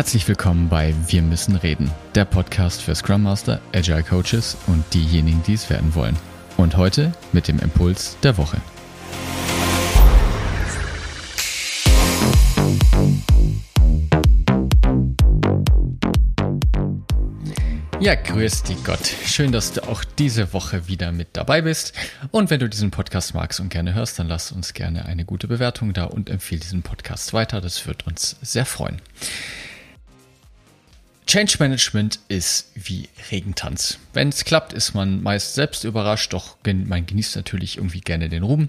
Herzlich willkommen bei Wir müssen reden, der Podcast für Scrum Master, Agile Coaches und diejenigen, die es werden wollen. Und heute mit dem Impuls der Woche. Ja, grüß dich Gott. Schön, dass du auch diese Woche wieder mit dabei bist. Und wenn du diesen Podcast magst und gerne hörst, dann lass uns gerne eine gute Bewertung da und empfehle diesen Podcast weiter. Das wird uns sehr freuen. Change Management ist wie Regentanz. Wenn es klappt, ist man meist selbst überrascht, doch man genießt natürlich irgendwie gerne den Ruhm.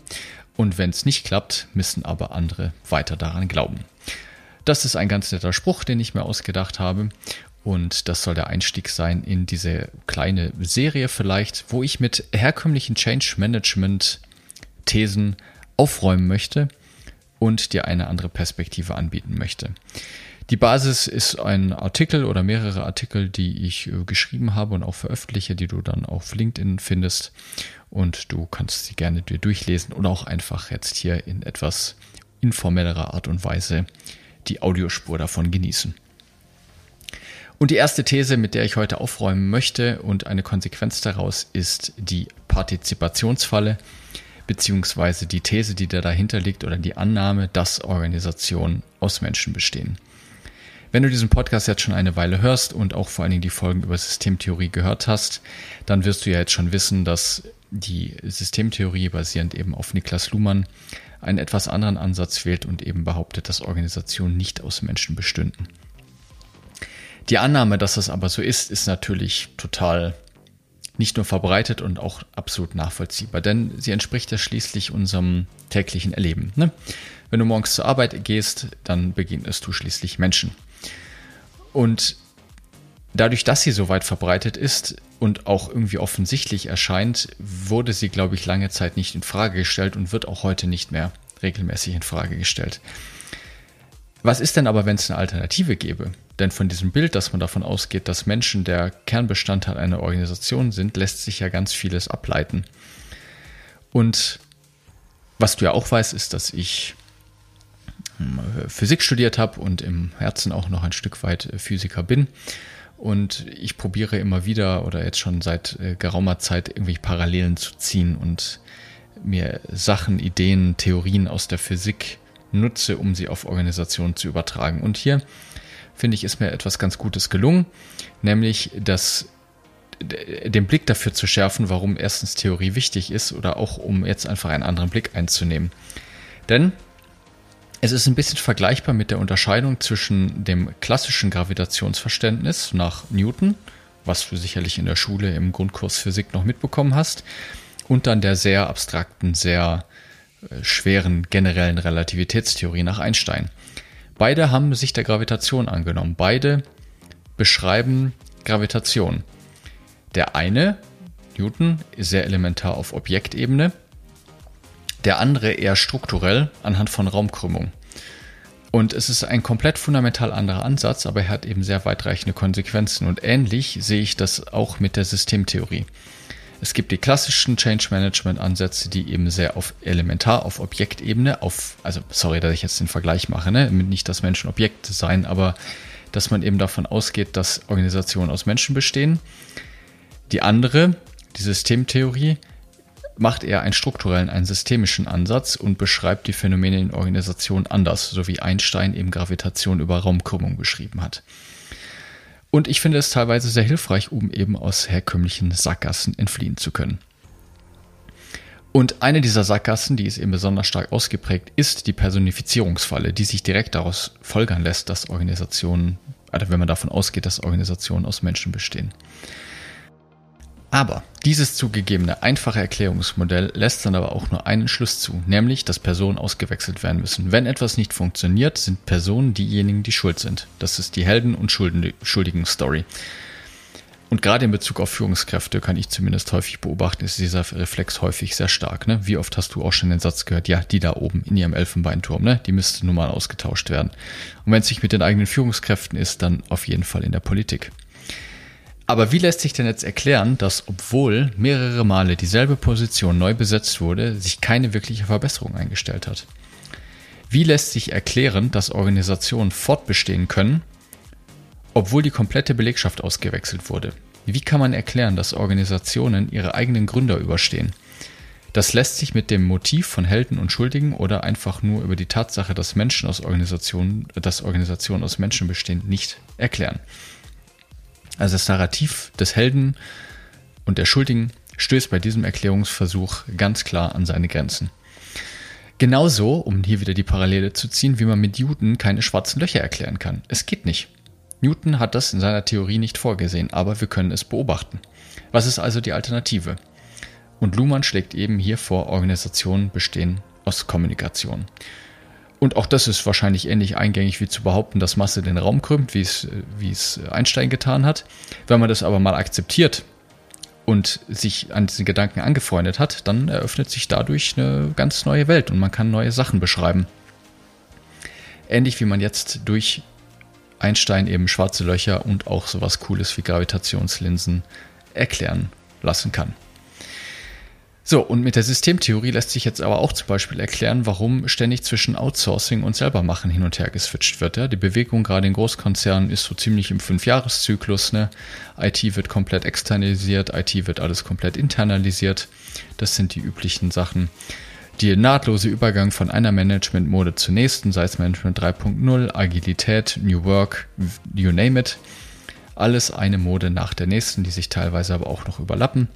Und wenn es nicht klappt, müssen aber andere weiter daran glauben. Das ist ein ganz netter Spruch, den ich mir ausgedacht habe. Und das soll der Einstieg sein in diese kleine Serie vielleicht, wo ich mit herkömmlichen Change Management Thesen aufräumen möchte und dir eine andere Perspektive anbieten möchte. Die Basis ist ein Artikel oder mehrere Artikel, die ich äh, geschrieben habe und auch veröffentliche, die du dann auf LinkedIn findest. Und du kannst sie gerne dir durchlesen oder auch einfach jetzt hier in etwas informellerer Art und Weise die Audiospur davon genießen. Und die erste These, mit der ich heute aufräumen möchte und eine Konsequenz daraus ist die Partizipationsfalle, beziehungsweise die These, die da dahinter liegt oder die Annahme, dass Organisationen aus Menschen bestehen. Wenn du diesen Podcast jetzt schon eine Weile hörst und auch vor allen Dingen die Folgen über Systemtheorie gehört hast, dann wirst du ja jetzt schon wissen, dass die Systemtheorie basierend eben auf Niklas Luhmann einen etwas anderen Ansatz wählt und eben behauptet, dass Organisationen nicht aus Menschen bestünden. Die Annahme, dass das aber so ist, ist natürlich total nicht nur verbreitet und auch absolut nachvollziehbar, denn sie entspricht ja schließlich unserem täglichen Erleben. Ne? Wenn du morgens zur Arbeit gehst, dann begegnest du schließlich Menschen. Und dadurch, dass sie so weit verbreitet ist und auch irgendwie offensichtlich erscheint, wurde sie, glaube ich, lange Zeit nicht in Frage gestellt und wird auch heute nicht mehr regelmäßig in Frage gestellt. Was ist denn aber, wenn es eine Alternative gäbe? Denn von diesem Bild, dass man davon ausgeht, dass Menschen der Kernbestandteil einer Organisation sind, lässt sich ja ganz vieles ableiten. Und was du ja auch weißt, ist, dass ich Physik studiert habe und im Herzen auch noch ein Stück weit Physiker bin. Und ich probiere immer wieder oder jetzt schon seit äh, geraumer Zeit irgendwie Parallelen zu ziehen und mir Sachen, Ideen, Theorien aus der Physik nutze, um sie auf Organisationen zu übertragen. Und hier finde ich, ist mir etwas ganz Gutes gelungen, nämlich das den Blick dafür zu schärfen, warum erstens Theorie wichtig ist oder auch um jetzt einfach einen anderen Blick einzunehmen. Denn es ist ein bisschen vergleichbar mit der Unterscheidung zwischen dem klassischen Gravitationsverständnis nach Newton, was du sicherlich in der Schule im Grundkurs Physik noch mitbekommen hast, und dann der sehr abstrakten, sehr äh, schweren generellen Relativitätstheorie nach Einstein. Beide haben sich der Gravitation angenommen. Beide beschreiben Gravitation. Der eine, Newton, ist sehr elementar auf Objektebene, der andere eher strukturell anhand von Raumkrümmung. Und es ist ein komplett fundamental anderer Ansatz, aber er hat eben sehr weitreichende Konsequenzen. Und ähnlich sehe ich das auch mit der Systemtheorie. Es gibt die klassischen Change Management Ansätze, die eben sehr auf elementar, auf Objektebene, auf, also sorry, dass ich jetzt den Vergleich mache, ne? nicht, dass Menschen Objekte sein, aber dass man eben davon ausgeht, dass Organisationen aus Menschen bestehen. Die andere, die Systemtheorie, macht eher einen strukturellen, einen systemischen Ansatz und beschreibt die Phänomene in Organisationen anders, so wie Einstein eben Gravitation über Raumkrümmung beschrieben hat. Und ich finde es teilweise sehr hilfreich, um eben aus herkömmlichen Sackgassen entfliehen zu können. Und eine dieser Sackgassen, die ist eben besonders stark ausgeprägt, ist die Personifizierungsfalle, die sich direkt daraus folgern lässt, dass Organisationen, also wenn man davon ausgeht, dass Organisationen aus Menschen bestehen. Aber dieses zugegebene einfache Erklärungsmodell lässt dann aber auch nur einen Schluss zu, nämlich, dass Personen ausgewechselt werden müssen. Wenn etwas nicht funktioniert, sind Personen diejenigen, die schuld sind. Das ist die Helden- und Schuldigen-Story. Und gerade in Bezug auf Führungskräfte kann ich zumindest häufig beobachten, ist dieser Reflex häufig sehr stark. Ne? Wie oft hast du auch schon den Satz gehört, ja, die da oben in ihrem Elfenbeinturm, ne? die müsste nun mal ausgetauscht werden. Und wenn es nicht mit den eigenen Führungskräften ist, dann auf jeden Fall in der Politik. Aber wie lässt sich denn jetzt erklären, dass obwohl mehrere Male dieselbe Position neu besetzt wurde, sich keine wirkliche Verbesserung eingestellt hat? Wie lässt sich erklären, dass Organisationen fortbestehen können, obwohl die komplette Belegschaft ausgewechselt wurde. Wie kann man erklären, dass Organisationen ihre eigenen Gründer überstehen? Das lässt sich mit dem Motiv von Helden und Schuldigen oder einfach nur über die Tatsache, dass Menschen aus Organisationen, dass Organisationen aus Menschen bestehen, nicht erklären. Also das Narrativ des Helden und der Schuldigen stößt bei diesem Erklärungsversuch ganz klar an seine Grenzen. Genauso, um hier wieder die Parallele zu ziehen, wie man mit Newton keine schwarzen Löcher erklären kann. Es geht nicht. Newton hat das in seiner Theorie nicht vorgesehen, aber wir können es beobachten. Was ist also die Alternative? Und Luhmann schlägt eben hier vor, Organisationen bestehen aus Kommunikation. Und auch das ist wahrscheinlich ähnlich eingängig wie zu behaupten, dass Masse den Raum krümmt, wie es, wie es Einstein getan hat. Wenn man das aber mal akzeptiert und sich an diesen Gedanken angefreundet hat, dann eröffnet sich dadurch eine ganz neue Welt und man kann neue Sachen beschreiben. Ähnlich wie man jetzt durch Einstein eben schwarze Löcher und auch sowas Cooles wie Gravitationslinsen erklären lassen kann. So, und mit der Systemtheorie lässt sich jetzt aber auch zum Beispiel erklären, warum ständig zwischen Outsourcing und Selbermachen hin und her geswitcht wird. Ja? Die Bewegung gerade in Großkonzernen ist so ziemlich im Fünfjahreszyklus. Ne? IT wird komplett externalisiert, IT wird alles komplett internalisiert. Das sind die üblichen Sachen. Die nahtlose Übergang von einer Management-Mode zur nächsten, sei es Management 3.0, Agilität, New Work, you name it. Alles eine Mode nach der nächsten, die sich teilweise aber auch noch überlappen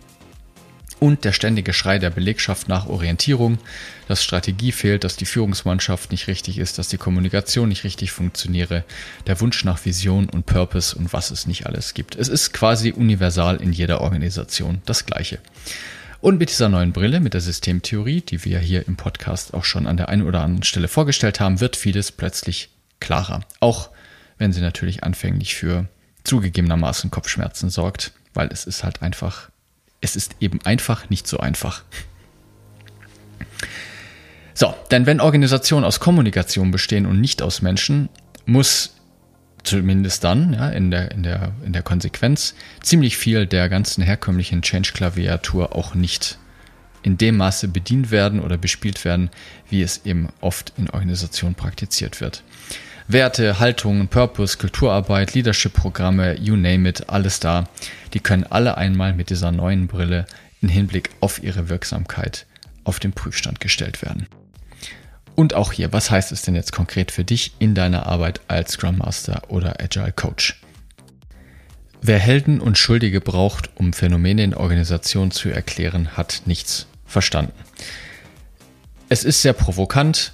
und der ständige Schrei der Belegschaft nach Orientierung, dass Strategie fehlt, dass die Führungsmannschaft nicht richtig ist, dass die Kommunikation nicht richtig funktioniere, der Wunsch nach Vision und Purpose und was es nicht alles gibt. Es ist quasi universal in jeder Organisation das Gleiche. Und mit dieser neuen Brille, mit der Systemtheorie, die wir hier im Podcast auch schon an der einen oder anderen Stelle vorgestellt haben, wird vieles plötzlich klarer. Auch wenn sie natürlich anfänglich für zugegebenermaßen Kopfschmerzen sorgt, weil es ist halt einfach es ist eben einfach nicht so einfach. So, denn wenn Organisationen aus Kommunikation bestehen und nicht aus Menschen, muss zumindest dann, ja, in der, in der, in der Konsequenz, ziemlich viel der ganzen herkömmlichen Change-Klaviatur auch nicht in dem Maße bedient werden oder bespielt werden, wie es eben oft in Organisationen praktiziert wird. Werte, Haltungen, Purpose, Kulturarbeit, Leadership-Programme, you name it, alles da. Die können alle einmal mit dieser neuen Brille in Hinblick auf ihre Wirksamkeit auf den Prüfstand gestellt werden. Und auch hier, was heißt es denn jetzt konkret für dich in deiner Arbeit als Scrum Master oder Agile Coach? Wer Helden und Schuldige braucht, um Phänomene in Organisationen zu erklären, hat nichts verstanden. Es ist sehr provokant,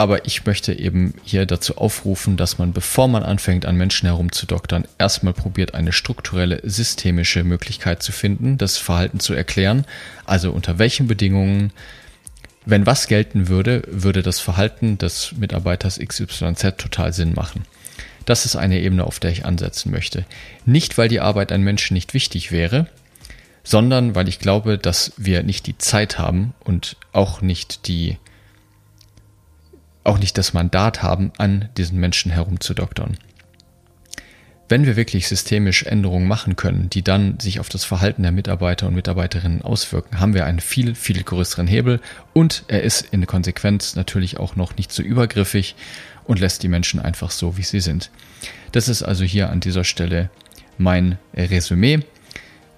aber ich möchte eben hier dazu aufrufen, dass man, bevor man anfängt, an Menschen herumzudoktern, erstmal probiert, eine strukturelle, systemische Möglichkeit zu finden, das Verhalten zu erklären. Also unter welchen Bedingungen, wenn was gelten würde, würde das Verhalten des Mitarbeiters XYZ total Sinn machen. Das ist eine Ebene, auf der ich ansetzen möchte. Nicht, weil die Arbeit an Menschen nicht wichtig wäre, sondern weil ich glaube, dass wir nicht die Zeit haben und auch nicht die auch nicht das Mandat haben, an diesen Menschen herumzudoktern. Wenn wir wirklich systemisch Änderungen machen können, die dann sich auf das Verhalten der Mitarbeiter und Mitarbeiterinnen auswirken, haben wir einen viel, viel größeren Hebel und er ist in Konsequenz natürlich auch noch nicht so übergriffig und lässt die Menschen einfach so, wie sie sind. Das ist also hier an dieser Stelle mein Resümee.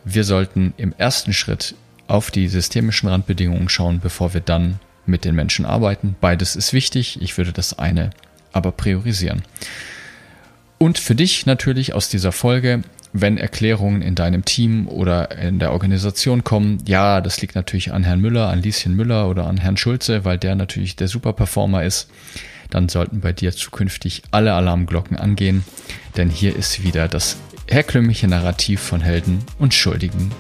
Wir sollten im ersten Schritt auf die systemischen Randbedingungen schauen, bevor wir dann mit den Menschen arbeiten. Beides ist wichtig. Ich würde das eine aber priorisieren. Und für dich natürlich aus dieser Folge, wenn Erklärungen in deinem Team oder in der Organisation kommen, ja, das liegt natürlich an Herrn Müller, an Lieschen Müller oder an Herrn Schulze, weil der natürlich der Superperformer ist, dann sollten bei dir zukünftig alle Alarmglocken angehen, denn hier ist wieder das herkömmliche Narrativ von Helden und Schuldigen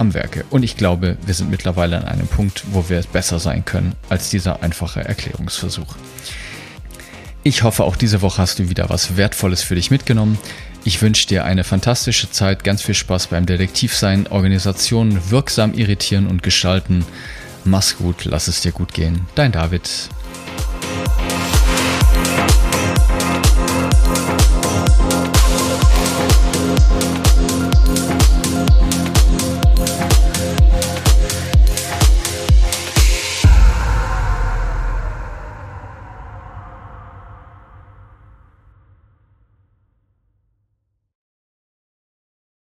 am Werke. Und ich glaube, wir sind mittlerweile an einem Punkt, wo wir besser sein können als dieser einfache Erklärungsversuch. Ich hoffe, auch diese Woche hast du wieder was Wertvolles für dich mitgenommen. Ich wünsche dir eine fantastische Zeit, ganz viel Spaß beim Detektivsein, Organisationen wirksam irritieren und gestalten. Mach's gut, lass es dir gut gehen. Dein David.